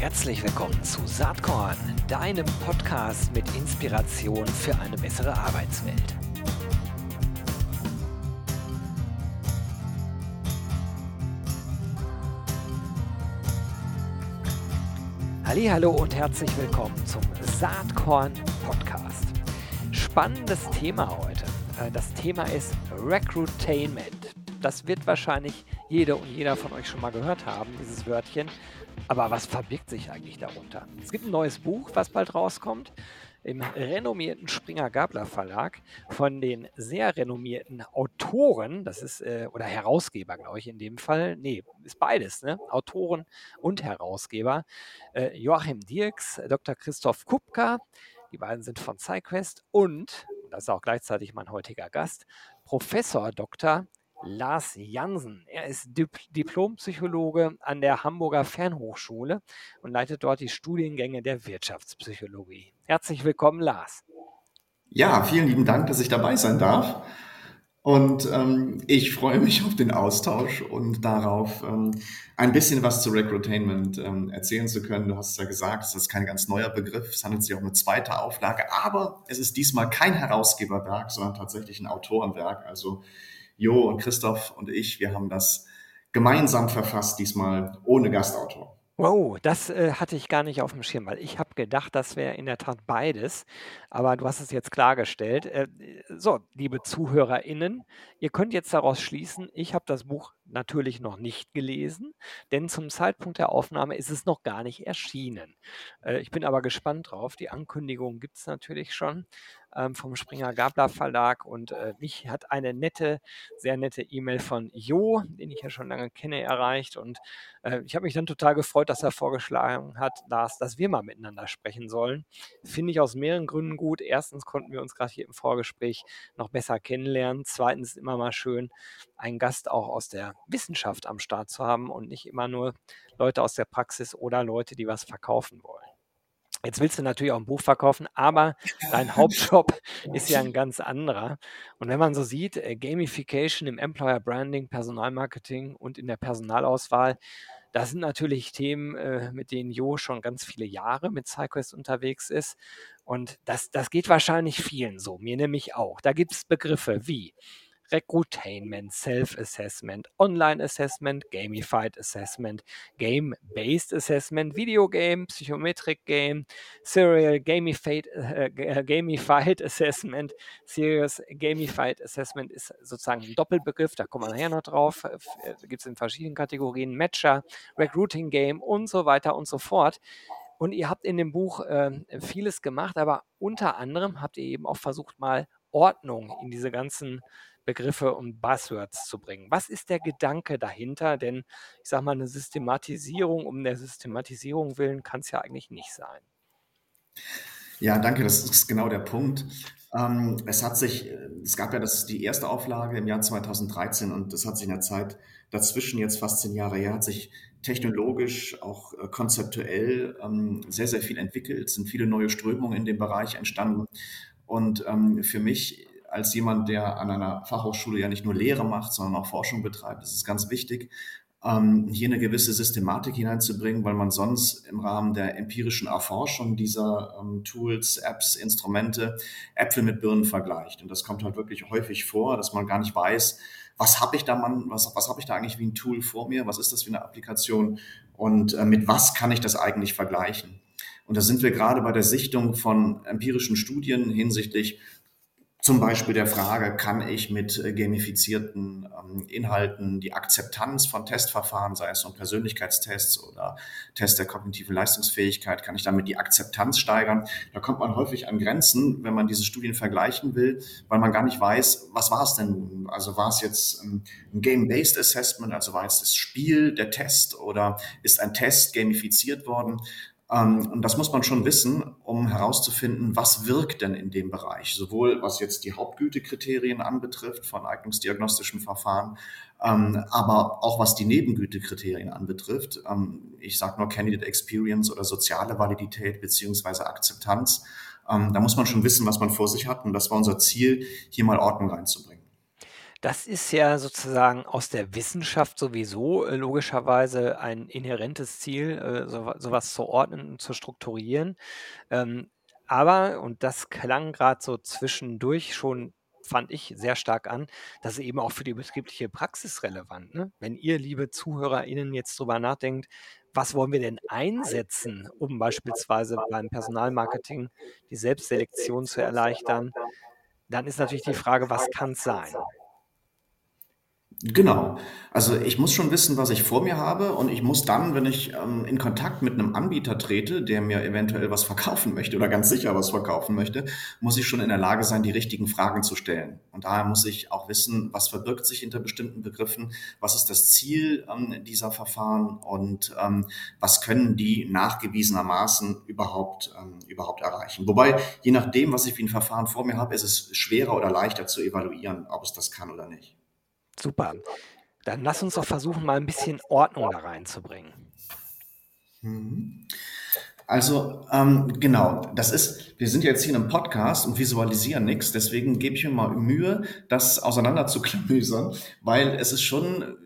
Herzlich willkommen zu Saatkorn, deinem Podcast mit Inspiration für eine bessere Arbeitswelt. Hallo und herzlich willkommen zum Saatkorn Podcast. Spannendes Thema heute. Äh, das Thema ist Recruitainment. Das wird wahrscheinlich jede und jeder von euch schon mal gehört haben, dieses Wörtchen. Aber was verbirgt sich eigentlich darunter? Es gibt ein neues Buch, was bald rauskommt, im renommierten Springer Gabler Verlag von den sehr renommierten Autoren, das ist, äh, oder Herausgeber, glaube ich, in dem Fall. Nee, ist beides, ne? Autoren und Herausgeber. Äh, Joachim Dirks, Dr. Christoph Kupka, die beiden sind von SciQuest und, das ist auch gleichzeitig mein heutiger Gast, Professor Dr. Lars Jansen. Er ist Dip Diplompsychologe an der Hamburger Fernhochschule und leitet dort die Studiengänge der Wirtschaftspsychologie. Herzlich willkommen, Lars. Ja, vielen lieben Dank, dass ich dabei sein darf. Und ähm, ich freue mich auf den Austausch und darauf, ähm, ein bisschen was zu Recruitainment ähm, erzählen zu können. Du hast es ja gesagt, es ist kein ganz neuer Begriff. Es handelt sich um eine zweite Auflage, aber es ist diesmal kein Herausgeberwerk, sondern tatsächlich ein Autorenwerk. Also Jo und Christoph und ich, wir haben das gemeinsam verfasst, diesmal ohne Gastautor. Wow, das äh, hatte ich gar nicht auf dem Schirm, weil ich habe gedacht, das wäre in der Tat beides. Aber du hast es jetzt klargestellt. Äh, so, liebe ZuhörerInnen, ihr könnt jetzt daraus schließen, ich habe das Buch natürlich noch nicht gelesen, denn zum Zeitpunkt der Aufnahme ist es noch gar nicht erschienen. Äh, ich bin aber gespannt drauf. Die Ankündigung gibt es natürlich schon ähm, vom Springer Gabler Verlag und äh, mich hat eine nette, sehr nette E-Mail von Jo, den ich ja schon lange kenne, erreicht und äh, ich habe mich dann total gefreut, dass er vorgeschlagen hat, Lars, dass wir mal miteinander sprechen sollen. Finde ich aus mehreren Gründen gut. Erstens konnten wir uns gerade hier im Vorgespräch noch besser kennenlernen. Zweitens ist immer mal schön, einen Gast auch aus der Wissenschaft am Start zu haben und nicht immer nur Leute aus der Praxis oder Leute, die was verkaufen wollen. Jetzt willst du natürlich auch ein Buch verkaufen, aber dein Hauptjob ist ja ein ganz anderer. Und wenn man so sieht, äh, Gamification im Employer Branding, Personalmarketing und in der Personalauswahl, das sind natürlich Themen, äh, mit denen Jo schon ganz viele Jahre mit SciQuest unterwegs ist. Und das, das geht wahrscheinlich vielen so, mir nämlich auch. Da gibt es Begriffe wie Recruitainment, Self-Assessment, Online-Assessment, Gamified Assessment, Game-Based Assessment, Video Game, Psychometric Game, Serial Gamified, äh, äh, Gamified Assessment, Serious Gamified Assessment ist sozusagen ein Doppelbegriff, da kommen wir nachher noch drauf, äh, gibt es in verschiedenen Kategorien, Matcher, Recruiting Game und so weiter und so fort. Und ihr habt in dem Buch äh, vieles gemacht, aber unter anderem habt ihr eben auch versucht, mal Ordnung in diese ganzen Begriffe und Buzzwords zu bringen. Was ist der Gedanke dahinter? Denn ich sage mal, eine Systematisierung um der Systematisierung willen kann es ja eigentlich nicht sein. Ja, danke, das ist genau der Punkt. Ähm, es hat sich, es gab ja das, die erste Auflage im Jahr 2013 und das hat sich in der Zeit dazwischen jetzt fast zehn Jahre her, hat sich technologisch, auch äh, konzeptuell ähm, sehr, sehr viel entwickelt, es sind viele neue Strömungen in dem Bereich entstanden. Und ähm, für mich als jemand, der an einer Fachhochschule ja nicht nur Lehre macht, sondern auch Forschung betreibt, ist es ganz wichtig, ähm, hier eine gewisse Systematik hineinzubringen, weil man sonst im Rahmen der empirischen Erforschung dieser ähm, Tools, Apps, Instrumente Äpfel mit Birnen vergleicht. Und das kommt halt wirklich häufig vor, dass man gar nicht weiß, was habe ich da man, was, was habe ich da eigentlich wie ein Tool vor mir, was ist das für eine Applikation und äh, mit was kann ich das eigentlich vergleichen? Und da sind wir gerade bei der Sichtung von empirischen Studien hinsichtlich zum Beispiel der Frage, kann ich mit äh, gamifizierten ähm, Inhalten die Akzeptanz von Testverfahren, sei es von Persönlichkeitstests oder Tests der kognitiven Leistungsfähigkeit, kann ich damit die Akzeptanz steigern? Da kommt man häufig an Grenzen, wenn man diese Studien vergleichen will, weil man gar nicht weiß, was war es denn nun? Also war es jetzt ein Game-Based Assessment, also war es das Spiel, der Test oder ist ein Test gamifiziert worden? Ähm, und das muss man schon wissen, um herauszufinden, was wirkt denn in dem Bereich, sowohl was jetzt die Hauptgütekriterien anbetrifft von eignungsdiagnostischen Verfahren, ähm, aber auch was die Nebengütekriterien anbetrifft. Ähm, ich sage nur Candidate Experience oder soziale Validität beziehungsweise Akzeptanz. da muss man schon wissen, was man vor sich hat. Und das war unser Ziel, hier mal Ordnung reinzubringen. Das ist ja sozusagen aus der Wissenschaft sowieso, äh, logischerweise ein inhärentes Ziel, äh, so wa zu ordnen und zu strukturieren. Ähm, aber und das klang grad so zwischendurch schon, fand ich, sehr stark an, das ist eben auch für die betriebliche Praxis relevant, ne? Wenn ihr, liebe ZuhörerInnen, jetzt drüber nachdenkt: „Was wollen wir denn einsetzen, um beispielsweise beim Personalmarketing die Selbstselektion zu erleichtern?“ Dann ist natürlich die Frage: „Was kann's sein?“ Genau. Also, ich muss schon wissen, was ich vor mir habe und ich muss dann, wenn ich, ähm, in Kontakt mit 'nem Anbieter trete, der mir eventuell was verkaufen möchte oder ganz sicher was verkaufen möchte, muss ich schon in der Lage sein, die richtigen Fragen zu stellen. Und daher muss ich auch wissen, was verbirgt sich hinter bestimmten Begriffen, was ist das Ziel, ähm, dieser Verfahren und, ähm, was können die nachgewiesenermaßen überhaupt ähm, überhaupt erreichen. Wobei, je nachdem, was ich für 'n Verfahren vor mir habe, ist es schwerer oder leichter zu evaluieren, ob es das kann oder nicht. Super. Dann lass uns doch versuchen, mal 'n bisschen Ordnung da reinzubringen. Mhm. Also, ähm, genau, das ist wir sind jetzt hier in 'nem Podcast und visualisieren nix, deswegen gebe ich mir mal Mühe, das auseinanderzuklamüsern, weil es ist schon,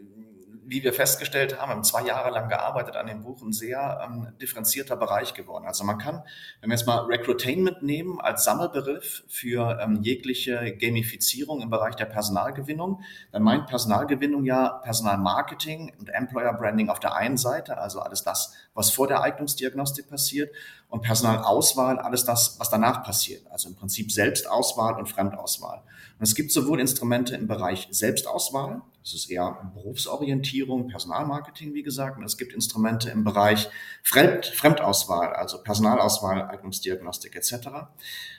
wie wir festgestellt haben, haben 2 Jahre lang gearbeitet an dem Buch, 'n sehr, ähm, differenzierter Bereich geworden. Also, man kann, wenn wir jetzt mal Recruitainment nehmen als Sammelbegriff für, ähm, jegliche Gamifizierung im Bereich der Personalgewinnung, dann meint Personalgewinnung ja Personalmarketing und Employer Branding auf der einen Seite, also alles das, was vor der Eignungsdiagnostik passiert und Personalauswahl, alles das, was danach passiert. Also, im Prinzip Selbstauswahl und Fremdauswahl. Und es gibt sowohl Instrumente im Bereich Selbstauswahl, das ist eher Berufsorientierung, Personalmarketing, wie gesagt. Und es gibt Instrumente im Bereich Fremd Fremdauswahl, also Personalauswahl, Eignungsdiagnostik etc.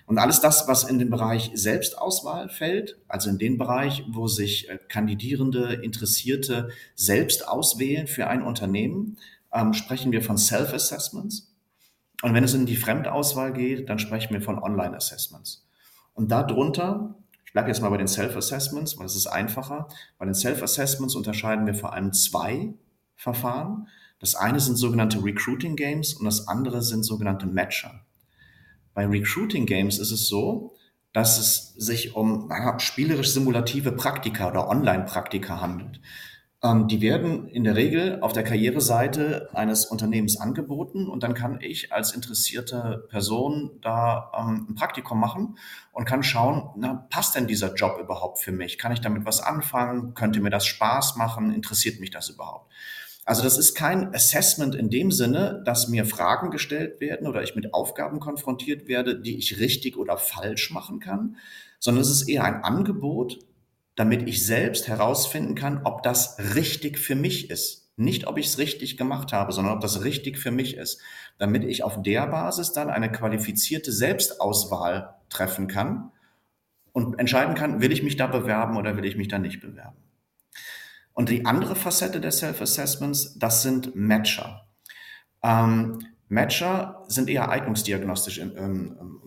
Und alles das, was in den Bereich Selbstauswahl fällt, also in den Bereich, wo sich äh, Kandidierende, Interessierte selbst auswählen für ein Unternehmen, ähm, sprechen wir von Self-Assessments. Und wenn es in die Fremdauswahl geht, dann sprechen wir von Online-Assessments. Und darunter ich bleibe jetzt mal bei den Self-Assessments, weil es ist einfacher. Bei den Self-Assessments unterscheiden wir vor allem zwei Verfahren. Das eine sind sogenannte Recruiting Games und das andere sind sogenannte Matcher. Bei Recruiting Games ist es so, dass es sich um spielerisch simulative Praktika oder Online-Praktika handelt. Ähm, die werden in der Regel auf der Karriereseite eines Unternehmens angeboten und dann kann ich als interessierte Person da ähm, ein Praktikum machen und kann schauen, na, passt denn dieser Job überhaupt für mich? Kann ich damit was anfangen? Könnte mir das Spaß machen? Interessiert mich das überhaupt? Also das ist kein Assessment in dem Sinne, dass mir Fragen gestellt werden oder ich mit Aufgaben konfrontiert werde, die ich richtig oder falsch machen kann, sondern es ist eher ein Angebot, damit ich selbst herausfinden kann, ob das richtig für mich ist. Nicht, ob ich es richtig gemacht habe, sondern ob das richtig für mich ist. Damit ich auf der Basis dann eine qualifizierte Selbstauswahl treffen kann und entscheiden kann, will ich mich da bewerben oder will ich mich da nicht bewerben. Und die andere Facette der Self-Assessments, das sind Matcher. Ähm, Matcher sind eher eignungsdiagnostisch ähm, ähm,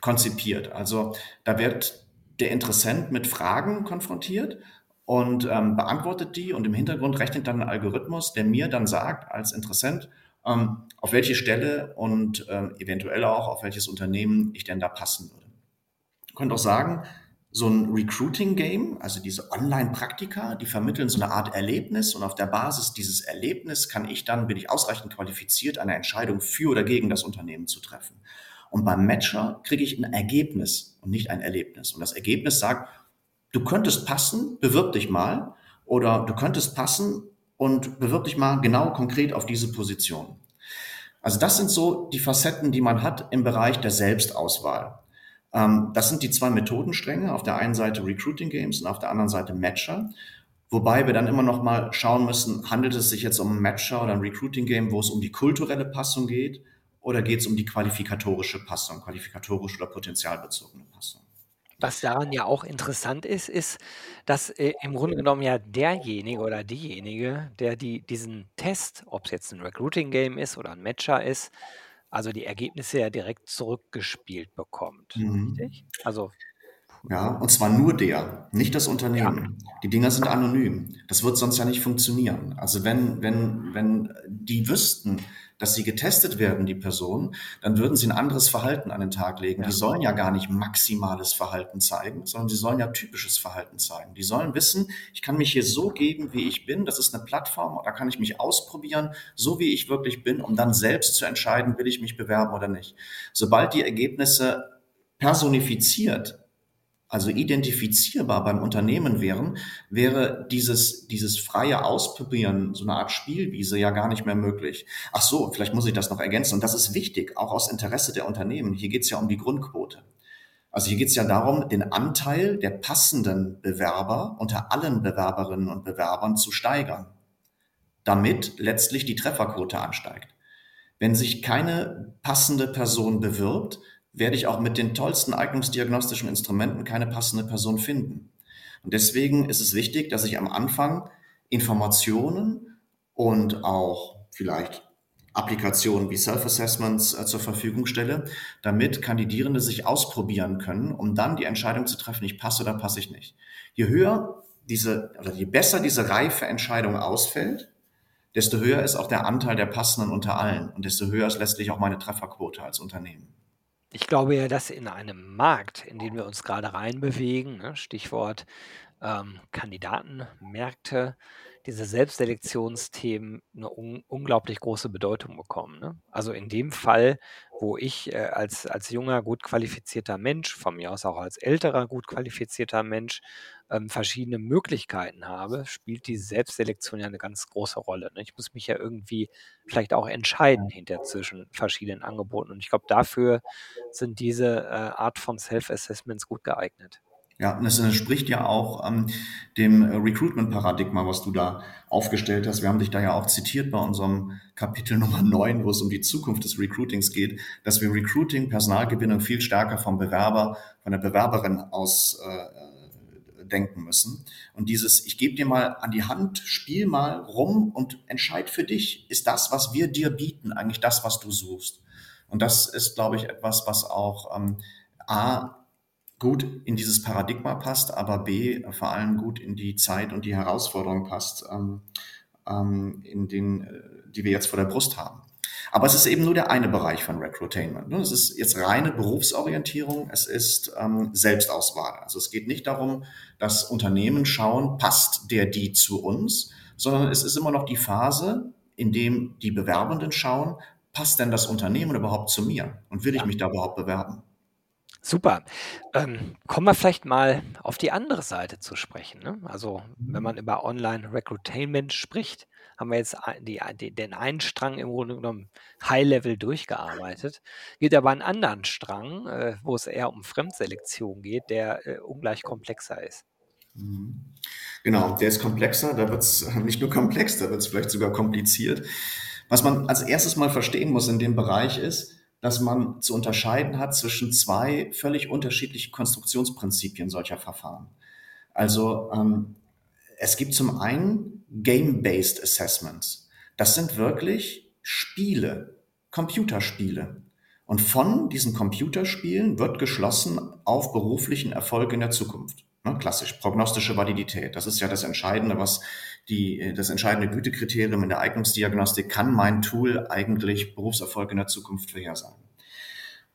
konzipiert. Also da wird der Interessent mit Fragen konfrontiert und ähm, beantwortet die und im Hintergrund rechnet dann ein Algorithmus, der mir dann sagt als Interessent, ähm, auf welche Stelle und ähm, eventuell auch auf welches Unternehmen ich denn da passen würde. Ich könnte auch sagen, so ein Recruiting-Game, also diese Online-Praktika, die vermitteln so eine Art Erlebnis und auf der Basis dieses Erlebnis kann ich dann, bin ich ausreichend qualifiziert, eine Entscheidung für oder gegen das Unternehmen zu treffen. Und beim Matcher kriege ich ein Ergebnis und nicht ein Erlebnis. Und das Ergebnis sagt, du könntest passen, bewirb dich mal. Oder du könntest passen und bewirb dich mal genau konkret auf diese Position. Also das sind so die Facetten, die man hat im Bereich der Selbstauswahl. Ähm, das sind die zwei Methodenstränge. Auf der einen Seite Recruiting Games und auf der anderen Seite Matcher. Wobei wir dann immer noch mal schauen müssen, handelt es sich jetzt um ein Matcher oder ein Recruiting Game, wo es um die kulturelle Passung geht oder geht es um die qualifikatorische Passung, qualifikatorische oder potenzialbezogene Passung? Was daran ja auch interessant ist, ist, dass, äh, im Grunde genommen ja derjenige oder diejenige, der die diesen Test, ob es jetzt ein Recruiting-Game ist oder ein Matcher ist, also die Ergebnisse ja direkt zurückgespielt bekommt, Mhm. richtig? Also Ja, und zwar nur der, nicht das Ja. Unternehmen. Die Dinger sind anonym. Das wird sonst ja nicht funktionieren. Also wenn, wenn, wenn die wüssten, dass sie getestet werden, die Person, dann würden sie ein anderes Verhalten an den Tag legen. Ja. Die sollen ja gar nicht maximales Verhalten zeigen, sondern sie sollen ja typisches Verhalten zeigen. Die sollen wissen, ich kann mich hier so geben, wie ich bin. Das ist eine Plattform, da kann ich mich ausprobieren, so wie ich wirklich bin, um dann selbst zu entscheiden, will ich mich bewerben oder nicht. Sobald die Ergebnisse personifiziert also identifizierbar beim Unternehmen wären, wäre dieses, dieses freie Ausprobieren, so eine Art Spielwiese ja gar nicht mehr möglich. Ach so, vielleicht muss ich das noch ergänzen. Und das ist wichtig, auch aus Interesse der Unternehmen. Hier geht es ja um die Grundquote. Also hier geht es ja darum, den Anteil der passenden Bewerber unter allen Bewerberinnen und Bewerbern zu steigern, damit letztlich die Trefferquote ansteigt. Wenn sich keine passende Person bewirbt, werde ich auch mit den tollsten eignungsdiagnostischen Instrumenten keine passende Person finden. Und deswegen ist es wichtig, dass ich am Anfang Informationen und auch vielleicht Applikationen wie Self-Assessments äh, zur Verfügung stelle, damit Kandidierende sich ausprobieren können, um dann die Entscheidung zu treffen, ich passe oder passe ich nicht. Je höher diese, oder je besser diese reife Entscheidung ausfällt, desto höher ist auch der Anteil der Passenden unter allen und desto höher ist letztlich auch meine Trefferquote als Unternehmen. Ich glaube ja, dass in einem Markt, in den wir uns gerade reinbewegen, ne, Stichwort ähm, Kandidatenmärkte, diese Selbstselektionsthemen eine un unglaublich große Bedeutung bekommen. Ne? Also in dem Fall, wo ich äh, als, als junger, gut qualifizierter Mensch, von mir aus auch als älterer, gut qualifizierter Mensch, ähm, verschiedene Möglichkeiten habe, spielt die Selbstselektion ja eine ganz große Rolle. Ne? Ich muss mich ja irgendwie vielleicht auch entscheiden hinter zwischen verschiedenen Angeboten. Und ich glaube, dafür sind diese äh, Art von Self-Assessments gut geeignet. Ja, und das entspricht ja auch ähm, dem Recruitment-Paradigma, was du da aufgestellt hast. Wir haben dich da ja auch zitiert bei unserem Kapitel Nummer 9, wo es um die Zukunft des Recruitings geht, dass wir Recruiting, Personalgewinnung viel stärker vom Bewerber, von der Bewerberin aus äh, denken müssen. Und dieses, ich gebe dir mal an die Hand, spiel mal rum und entscheid für dich, ist das, was wir dir bieten, eigentlich das, was du suchst. Und das ist, glaube ich, etwas, was auch ähm, A, gut in dieses Paradigma passt, aber B, vor allem gut in die Zeit und die Herausforderung passt, ähm, ähm, in den, äh, die wir jetzt vor der Brust haben. Aber es ist eben nur der eine Bereich von Recruitainment. Ne? Es ist jetzt reine Berufsorientierung, es ist ähm, Selbstauswahl. Also es geht nicht darum, dass Unternehmen schauen, passt der die zu uns, sondern es ist immer noch die Phase, in dem die Bewerbenden schauen, passt denn das Unternehmen überhaupt zu mir und will ich mich da überhaupt bewerben? Super. Ähm, kommen wir vielleicht mal auf die andere Seite zu sprechen. Ne? Also, wenn man über Online-Recruitainment spricht, haben wir jetzt die, die, den einen Strang im Grunde genommen High-Level durchgearbeitet. Gibt aber einen anderen Strang, äh, wo es eher um Fremdselektion geht, der äh, ungleich komplexer ist. Mhm. Genau, der ist komplexer, da wird es nicht nur komplex, da wird es vielleicht sogar kompliziert. Was man als erstes mal verstehen muss in dem Bereich ist, dass man zu unterscheiden hat zwischen zwei völlig unterschiedlichen Konstruktionsprinzipien solcher Verfahren. Also ähm, es gibt zum einen Game-Based Assessments. Das sind wirklich Spiele, Computerspiele. Und von diesen Computerspielen wird geschlossen auf beruflichen Erfolg in der Zukunft. Ne, klassisch, prognostische Validität. Das ist ja das Entscheidende, was die, das entscheidende Gütekriterium in der Eignungsdiagnostik. Kann mein Tool eigentlich Berufserfolg in der Zukunft vorhersagen?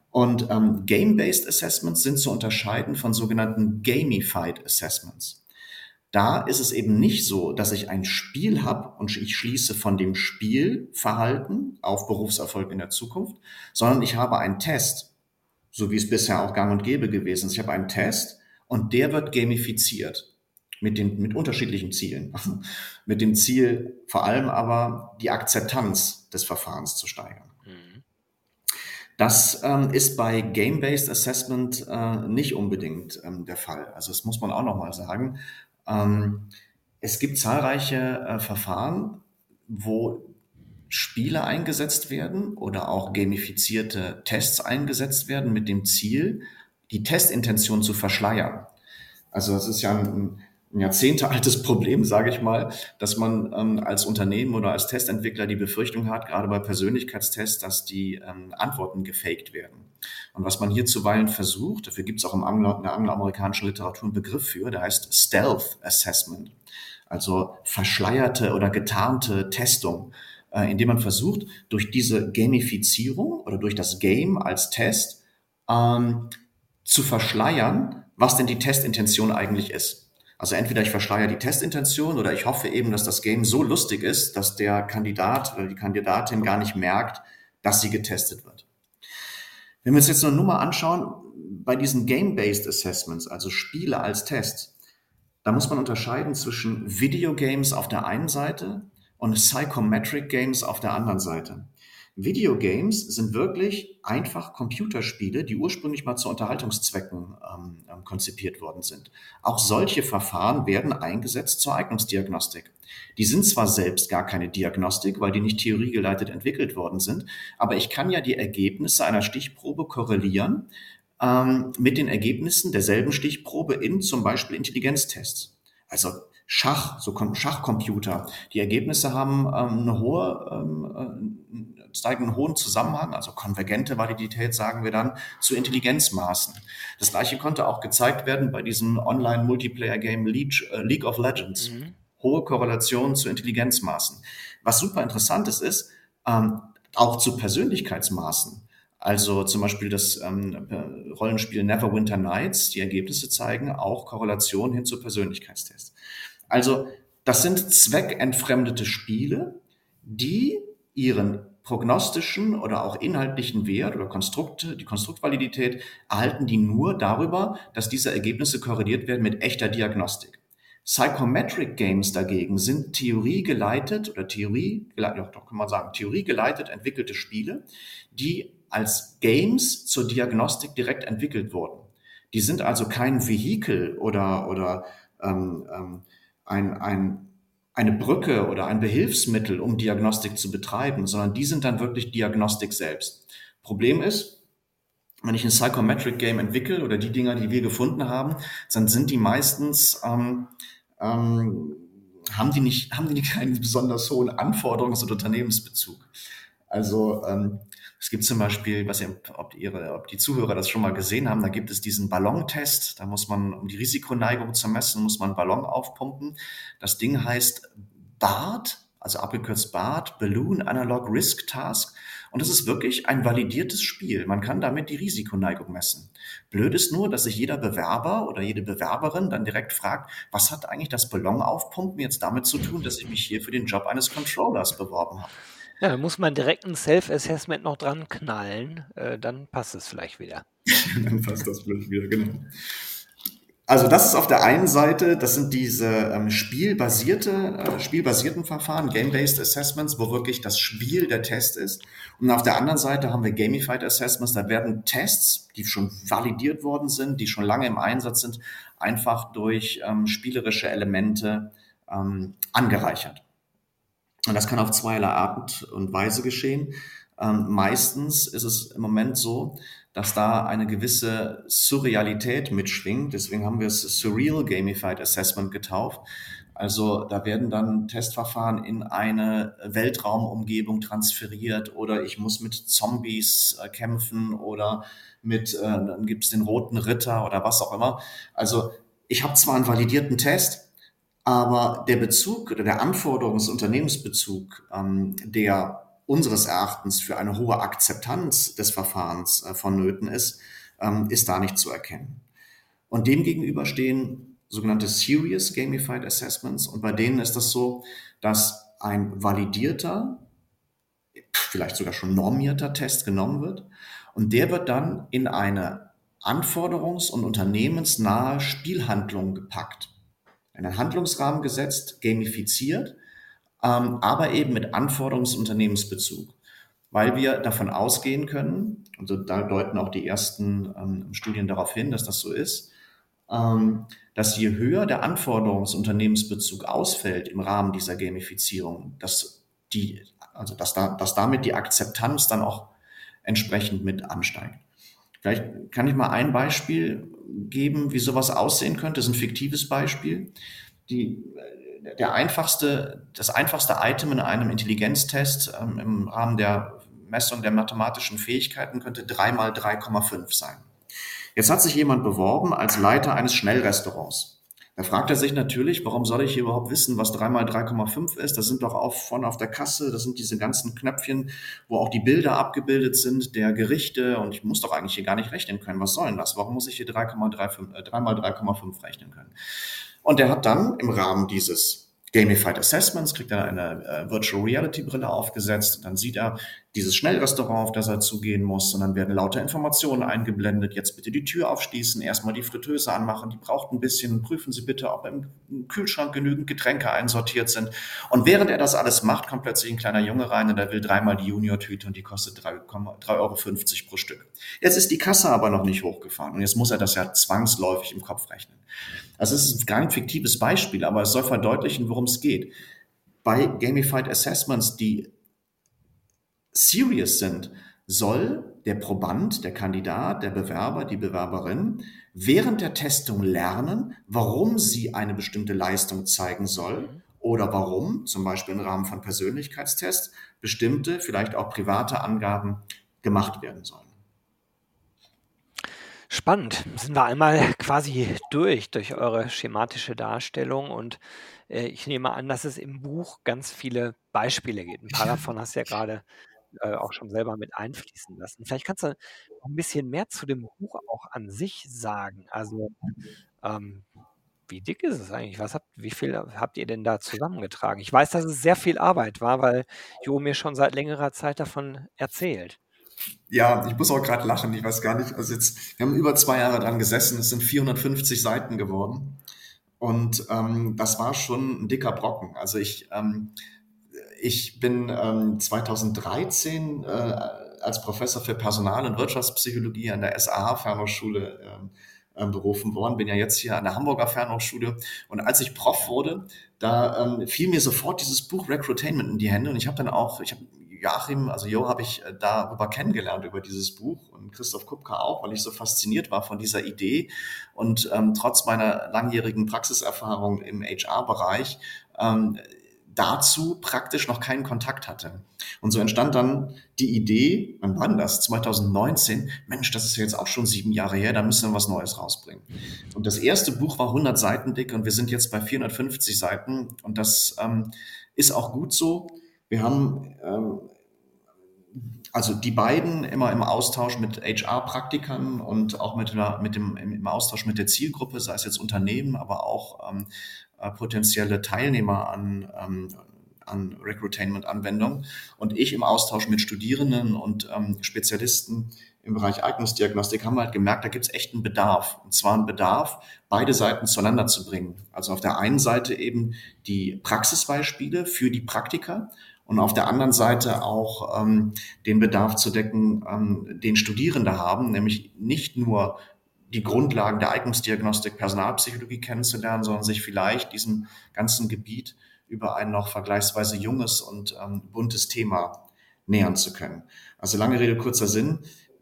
Und ähm, Game-Based Assessments sind zu unterscheiden von sogenannten Gamified Assessments. Da ist es eben nicht so, dass ich ein Spiel habe und ich schließe von dem Spielverhalten auf Berufserfolg in der Zukunft, sondern ich habe einen Test, so wie es bisher auch gang und gäbe gewesen ist. Ich habe einen Test, und der wird gamifiziert mit, den, mit unterschiedlichen Zielen. mit dem Ziel vor allem aber die Akzeptanz des Verfahrens zu steigern. Mhm. Das ähm, ist bei Game-Based Assessment äh, nicht unbedingt ähm, der Fall. Also das muss man auch nochmal sagen. Ähm, es gibt zahlreiche äh, Verfahren, wo Spiele eingesetzt werden oder auch gamifizierte Tests eingesetzt werden mit dem Ziel, die Testintention zu verschleiern. Also das ist ja ein, Jahrzehnte altes Problem, sage ich mal, dass man ähm, als Unternehmen oder als Testentwickler die Befürchtung hat, gerade bei Persönlichkeitstests, dass die ähm, Antworten gefaked werden. Und was man hier zuweilen versucht, dafür gibt es auch im Anglo in der angloamerikanischen Literatur einen Begriff für, der heißt Stealth Assessment, also verschleierte oder getarnte Testung, äh, indem man versucht, durch diese Gamifizierung oder durch das Game als Test ähm, zu verschleiern, was denn die Testintention eigentlich ist. Also entweder ich verschleiere die Testintention oder ich hoffe eben, dass das Game so lustig ist, dass der Kandidat oder die Kandidatin gar nicht merkt, dass sie getestet wird. Wenn wir uns jetzt nur mal anschauen, bei diesen Game-Based Assessments, also Spiele als Test, da muss man unterscheiden zwischen Videogames auf der einen Seite und Psychometric Games auf der anderen Seite. Videogames sind wirklich einfach Computerspiele, die ursprünglich mal zu Unterhaltungszwecken ähm, ähm, konzipiert worden sind. Auch solche Verfahren werden eingesetzt zur Eignungsdiagnostik. Die sind zwar selbst gar keine Diagnostik, weil die nicht theoriegeleitet entwickelt worden sind, aber ich kann ja die Ergebnisse einer Stichprobe korrelieren ähm, mit den Ergebnissen derselben Stichprobe in zum Beispiel Intelligenztests. Also Schach, so Schachcomputer. Die Ergebnisse haben ähm, eine hohe, ähm, äh, zeigen einen hohen Zusammenhang, also konvergente Validität sagen wir dann, zu Intelligenzmaßen. Das gleiche konnte auch gezeigt werden bei diesem Online-Multiplayer-Game League, äh, League of Legends. Mhm. Hohe Korrelation zu Intelligenzmaßen. Was super interessant ist, ist, ähm, auch zu Persönlichkeitsmaßen. Also zum Beispiel das ähm, Rollenspiel Neverwinter Nights, die Ergebnisse zeigen auch Korrelation hin zu Persönlichkeitstests. Also das sind zweckentfremdete Spiele, die ihren prognostischen oder auch inhaltlichen Wert oder Konstrukte, die Konstruktvalidität erhalten die nur darüber, dass diese Ergebnisse korreliert werden mit echter Diagnostik. Psychometric Games dagegen sind theoriegeleitet oder Theorie, doch, doch kann man sagen, theoriegeleitet entwickelte Spiele, die als Games zur Diagnostik direkt entwickelt wurden. Die sind also kein Vehikel oder, oder ähm, ähm, ein, ein, eine Brücke oder ein Behilfsmittel, um Diagnostik zu betreiben, sondern die sind dann wirklich Diagnostik selbst. Problem ist, wenn ich ein Psychometric Game entwickle oder die Dinger, die wir gefunden haben, dann sind die meistens ähm, ähm, haben die nicht haben die keinen besonders hohen Anforderungs- und Unternehmensbezug. Also ähm, es gibt zum Beispiel, was ihr, ob, ihre, ob die Zuhörer das schon mal gesehen haben, da gibt es diesen Ballontest. Da muss man, um die Risikoneigung zu messen, muss man einen Ballon aufpumpen. Das Ding heißt BART, also abgekürzt BART, Balloon Analog Risk Task. Und das ist wirklich ein validiertes Spiel. Man kann damit die Risikoneigung messen. Blöd ist nur, dass sich jeder Bewerber oder jede Bewerberin dann direkt fragt, was hat eigentlich das Ballon aufpumpen jetzt damit zu tun, dass ich mich hier für den Job eines Controllers beworben habe? Ja, muss man direkt ein Self-Assessment noch dran knallen, äh, dann passt es vielleicht wieder. dann passt das vielleicht wieder, genau. Also das ist auf der einen Seite, das sind diese ähm, spielbasierte, äh, spielbasierten Verfahren, Game-Based Assessments, wo wirklich das Spiel der Test ist. Und auf der anderen Seite haben wir Gamified Assessments, da werden Tests, die schon validiert worden sind, die schon lange im Einsatz sind, einfach durch ähm, spielerische Elemente ähm, angereichert. Und das kann auf zweierlei Art und Weise geschehen. Ähm, meistens ist es im Moment so, dass da eine gewisse Surrealität mitschwingt. Deswegen haben wir es Surreal Gamified Assessment getauft. Also da werden dann Testverfahren in eine Weltraumumgebung transferiert oder ich muss mit Zombies äh, kämpfen oder mit, äh, dann gibt es den roten Ritter oder was auch immer. Also ich habe zwar einen validierten Test, aber der Bezug oder der Anforderungs- Unternehmensbezug, ähm, der unseres Erachtens für eine hohe Akzeptanz des Verfahrens äh, vonnöten ist, ähm, ist da nicht zu erkennen. Und demgegenüber stehen sogenannte Serious Gamified Assessments. Und bei denen ist das so, dass ein validierter, vielleicht sogar schon normierter Test genommen wird. Und der wird dann in eine anforderungs- und unternehmensnahe Spielhandlung gepackt einen Handlungsrahmen gesetzt, gamifiziert, ähm, aber eben mit Anforderungsunternehmensbezug. Weil wir davon ausgehen können, also da deuten auch die ersten ähm, Studien darauf hin, dass das so ist, ähm, dass je höher der Anforderungsunternehmensbezug ausfällt im Rahmen dieser Gamifizierung, dass die, also dass, da, dass damit die Akzeptanz dann auch entsprechend mit ansteigt. Vielleicht kann ich mal ein Beispiel geben, wie sowas aussehen könnte. Das ist ein fiktives Beispiel. Die, der einfachste, das einfachste Item in einem Intelligenztest ähm, im Rahmen der Messung der mathematischen Fähigkeiten könnte 3 mal 3,5 sein. Jetzt hat sich jemand beworben als Leiter eines Schnellrestaurants. Da fragt er sich natürlich, warum soll ich hier überhaupt wissen, was 3 mal 3,5 ist? Das sind doch auch von auf der Kasse, das sind diese ganzen Knöpfchen, wo auch die Bilder abgebildet sind, der Gerichte und ich muss doch eigentlich hier gar nicht rechnen können. Was soll denn das? Warum muss ich hier 3,35, äh, 3 mal 3,5 rechnen können? Und er hat dann im Rahmen dieses Gamified Assessments, kriegt er eine äh, Virtual Reality Brille aufgesetzt. Und dann sieht er dieses Schnellrestaurant, auf das er zugehen muss. Und dann werden lauter Informationen eingeblendet. Jetzt bitte die Tür aufschließen, erstmal die Fritteuse anmachen. Die braucht ein bisschen. Prüfen Sie bitte, ob im Kühlschrank genügend Getränke einsortiert sind. Und während er das alles macht, kommt plötzlich ein kleiner Junge rein und der will dreimal die Junior-Tüte und die kostet 3,50 Euro pro Stück. Jetzt ist die Kasse aber noch nicht hochgefahren. Und jetzt muss er das ja zwangsläufig im Kopf rechnen. Also es ist gar ein fiktives Beispiel, aber es soll verdeutlichen, worum es geht. Bei Gamified Assessments, die serious sind, soll der Proband, der Kandidat, der Bewerber, die Bewerberin während der Testung lernen, warum sie eine bestimmte Leistung zeigen soll oder warum, zum Beispiel im Rahmen von Persönlichkeitstests, bestimmte, vielleicht auch private Angaben gemacht werden sollen. Spannend. Sind wir einmal quasi durch, durch eure schematische Darstellung und äh, ich nehme an, dass es im Buch ganz viele Beispiele gibt. Ein paar davon hast du ja gerade äh, auch schon selber mit einfließen lassen. Vielleicht kannst du ein bisschen mehr zu dem Buch auch an sich sagen. Also, ähm, wie dick ist es eigentlich? Was habt, wie viel habt ihr denn da zusammengetragen? Ich weiß, dass es sehr viel Arbeit war, weil Jo mir schon seit längerer Zeit davon erzählt. Ja, ich muss auch gerade lachen. Ich weiß gar nicht. Also jetzt, wir haben über zwei Jahre dran gesessen. Es sind 450 Seiten geworden. Und ähm, das war schon ein dicker Brocken. Also ich, ähm, ich bin ähm, 2013 äh, als Professor für Personal- und Wirtschaftspsychologie an der SAH Fernhochschule ähm, ähm, berufen worden, bin ja jetzt hier an der Hamburger Fernhochschule. Und als ich Prof wurde, da ähm, fiel mir sofort dieses Buch Recruitainment in die Hände. Und ich habe dann auch, ich habe Joachim, also Jo habe ich äh, darüber kennengelernt, über dieses Buch. Und Christoph Kupka auch, weil ich so fasziniert war von dieser Idee. Und ähm, trotz meiner langjährigen Praxiserfahrung im HR-Bereich ähm, dazu praktisch noch keinen Kontakt hatte. Und so entstand dann die Idee, wann war das? 2019, Mensch, das ist ja jetzt auch schon sieben Jahre her, da müssen wir was Neues rausbringen. Und das erste Buch war 100 Seiten dick und wir sind jetzt bei 450 Seiten und das ähm, ist auch gut so. Wir haben ähm, also die beiden immer im Austausch mit HR-Praktikern und auch mit, mit dem, im Austausch mit der Zielgruppe, sei es jetzt Unternehmen, aber auch ähm, äh, potenzielle Teilnehmer an, ähm, an Recruitainment-Anwendungen und ich im Austausch mit Studierenden und ähm, Spezialisten im Bereich Eignungsdiagnostik haben wir halt gemerkt, da gibt es echt einen Bedarf. Und zwar einen Bedarf, beide Seiten zueinander zu bringen. Also auf der einen Seite eben die Praxisbeispiele für die Praktiker und auf der anderen Seite auch ähm, den Bedarf zu decken, ähm, den Studierende haben, nämlich nicht nur die Grundlagen der Eignungsdiagnostik, Personalpsychologie kennenzulernen, sondern sich vielleicht diesem ganzen Gebiet über ein noch vergleichsweise junges und ähm, buntes Thema nähern zu können. Also lange Rede, kurzer Sinn.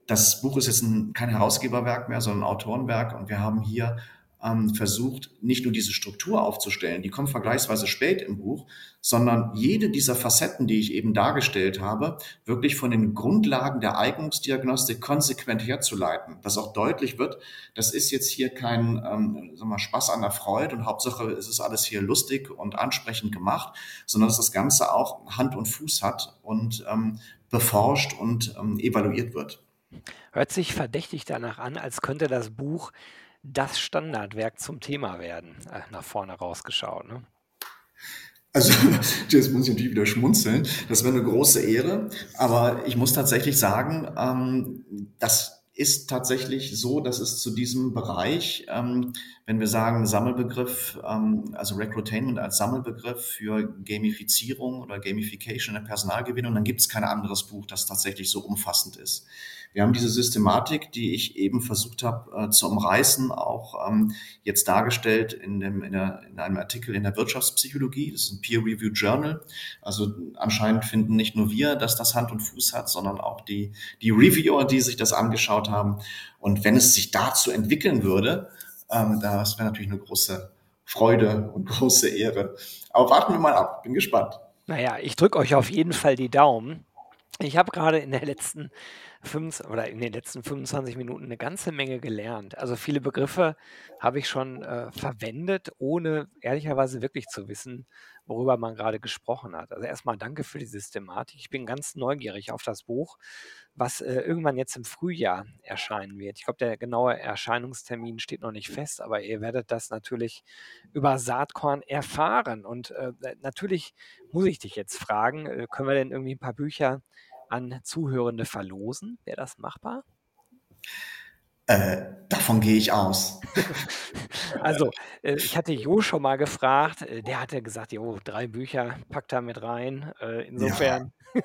Das Buch ist jetzt ein, kein Herausgeberwerk mehr, sondern ein Autorenwerk und wir haben hier ähm, versucht, nicht nur diese Struktur aufzustellen, die kommt vergleichsweise spät im Buch, sondern jede dieser Facetten, die ich eben dargestellt habe, wirklich von den Grundlagen der Eignungsdiagnostik konsequent herzuleiten, dass auch deutlich wird, das ist jetzt hier kein ähm, sagen wir, Spaß an der Freude und Hauptsache es ist alles hier lustig und ansprechend gemacht, sondern dass das Ganze auch Hand und Fuß hat und ähm, beforscht und ähm, evaluiert wird. Hört sich verdächtig danach an, als könnte das Buch das Standardwerk zum Thema werden, äh, nach vorne rausgeschaut. Ne? Also, jetzt muss ich natürlich wieder schmunzeln. Das wäre eine große Ehre. Aber ich muss tatsächlich sagen, ähm, das ist tatsächlich so, dass es zu diesem Bereich, ähm, wenn wir sagen Sammelbegriff, ähm, also Recruitainment als Sammelbegriff für Gamifizierung oder Gamification der Personalgewinnung, dann gibt es kein anderes Buch, das tatsächlich so umfassend ist. Wir haben diese Systematik, die ich eben versucht habe äh, zu umreißen, auch ähm, jetzt dargestellt in, dem, in, der, in einem Artikel in der Wirtschaftspsychologie. Das ist ein Peer-Reviewed Journal. Also anscheinend finden nicht nur wir, dass das Hand und Fuß hat, sondern auch die, die Reviewer, die sich das angeschaut haben. Und wenn es sich dazu entwickeln würde, ähm, das wäre natürlich eine große Freude und große Ehre. Aber warten wir mal ab, bin gespannt. Naja, ich drücke euch auf jeden Fall die Daumen. Ich habe gerade in der letzten fünf oder in den letzten 25 Minuten eine ganze Menge gelernt. Also viele Begriffe habe ich schon äh, verwendet, ohne ehrlicherweise wirklich zu wissen, worüber man gerade gesprochen hat. Also erstmal danke für die Systematik. Ich bin ganz neugierig auf das Buch, was äh, irgendwann jetzt im Frühjahr erscheinen wird. Ich glaube, der genaue Erscheinungstermin steht noch nicht fest, aber ihr werdet das natürlich über Saatkorn erfahren. Und äh, natürlich muss ich dich jetzt fragen, äh, können wir denn irgendwie ein paar Bücher an Zuhörende verlosen? Wäre das machbar? Äh, davon gehe ich aus. also, äh, ich hatte Jo schon mal gefragt. Äh, der hatte gesagt, jo, drei Bücher, packt da mit rein. Äh, insofern. Ja.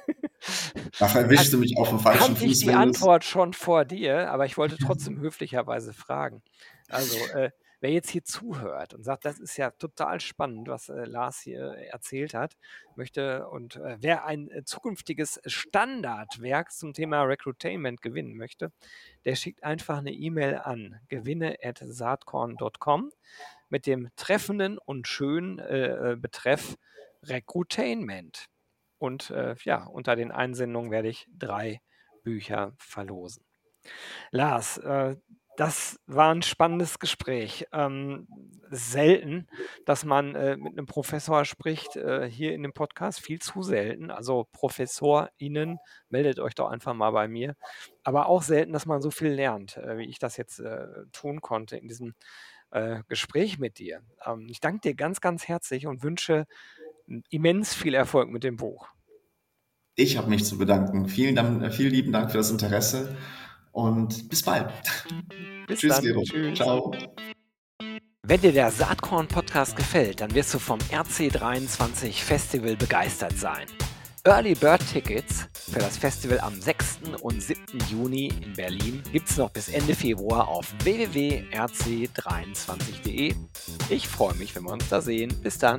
Da erwischst du mich auf dem falschen Fuß. Ich die Antwort schon vor dir, aber ich wollte trotzdem höflicherweise fragen. Also, äh, wer jetzt hier zuhört und sagt, das ist ja total spannend, was äh, Lars hier erzählt hat, möchte und äh, wer ein äh, zukünftiges Standardwerk zum Thema Recruitainment gewinnen möchte, der schickt einfach eine E-Mail an gewinne.saatkorn.com mit dem treffenden und schönen äh, äh, Betreff Recruitainment. Und äh, ja, unter den Einsendungen werde ich drei Bücher verlosen. Lars, das war ein spannendes Gespräch. Ähm, selten, dass man äh, mit einem Professor spricht, äh, hier in dem Podcast, viel zu selten. Also ProfessorInnen, meldet euch doch einfach mal bei mir. Aber auch selten, dass man so viel lernt, äh, wie ich das jetzt äh, tun konnte in diesem äh, Gespräch mit dir. Ähm, ich danke dir ganz, ganz herzlich und wünsche immens viel Erfolg mit dem Buch. Ich habe mich zu bedanken. Vielen, äh, vielen lieben Dank für das Interesse und bis bald. Bis Tschüss, dann. Tschüss. Ciao. Wenn dir der Saatkorn-Podcast gefällt, dann wirst du vom RC23 Festival begeistert sein. Early Bird Tickets für das Festival am 6. und 7. Juni in Berlin gibt es noch bis Ende Februar auf www.rc23.de. Ich freue mich, wenn wir uns da sehen. Bis dann.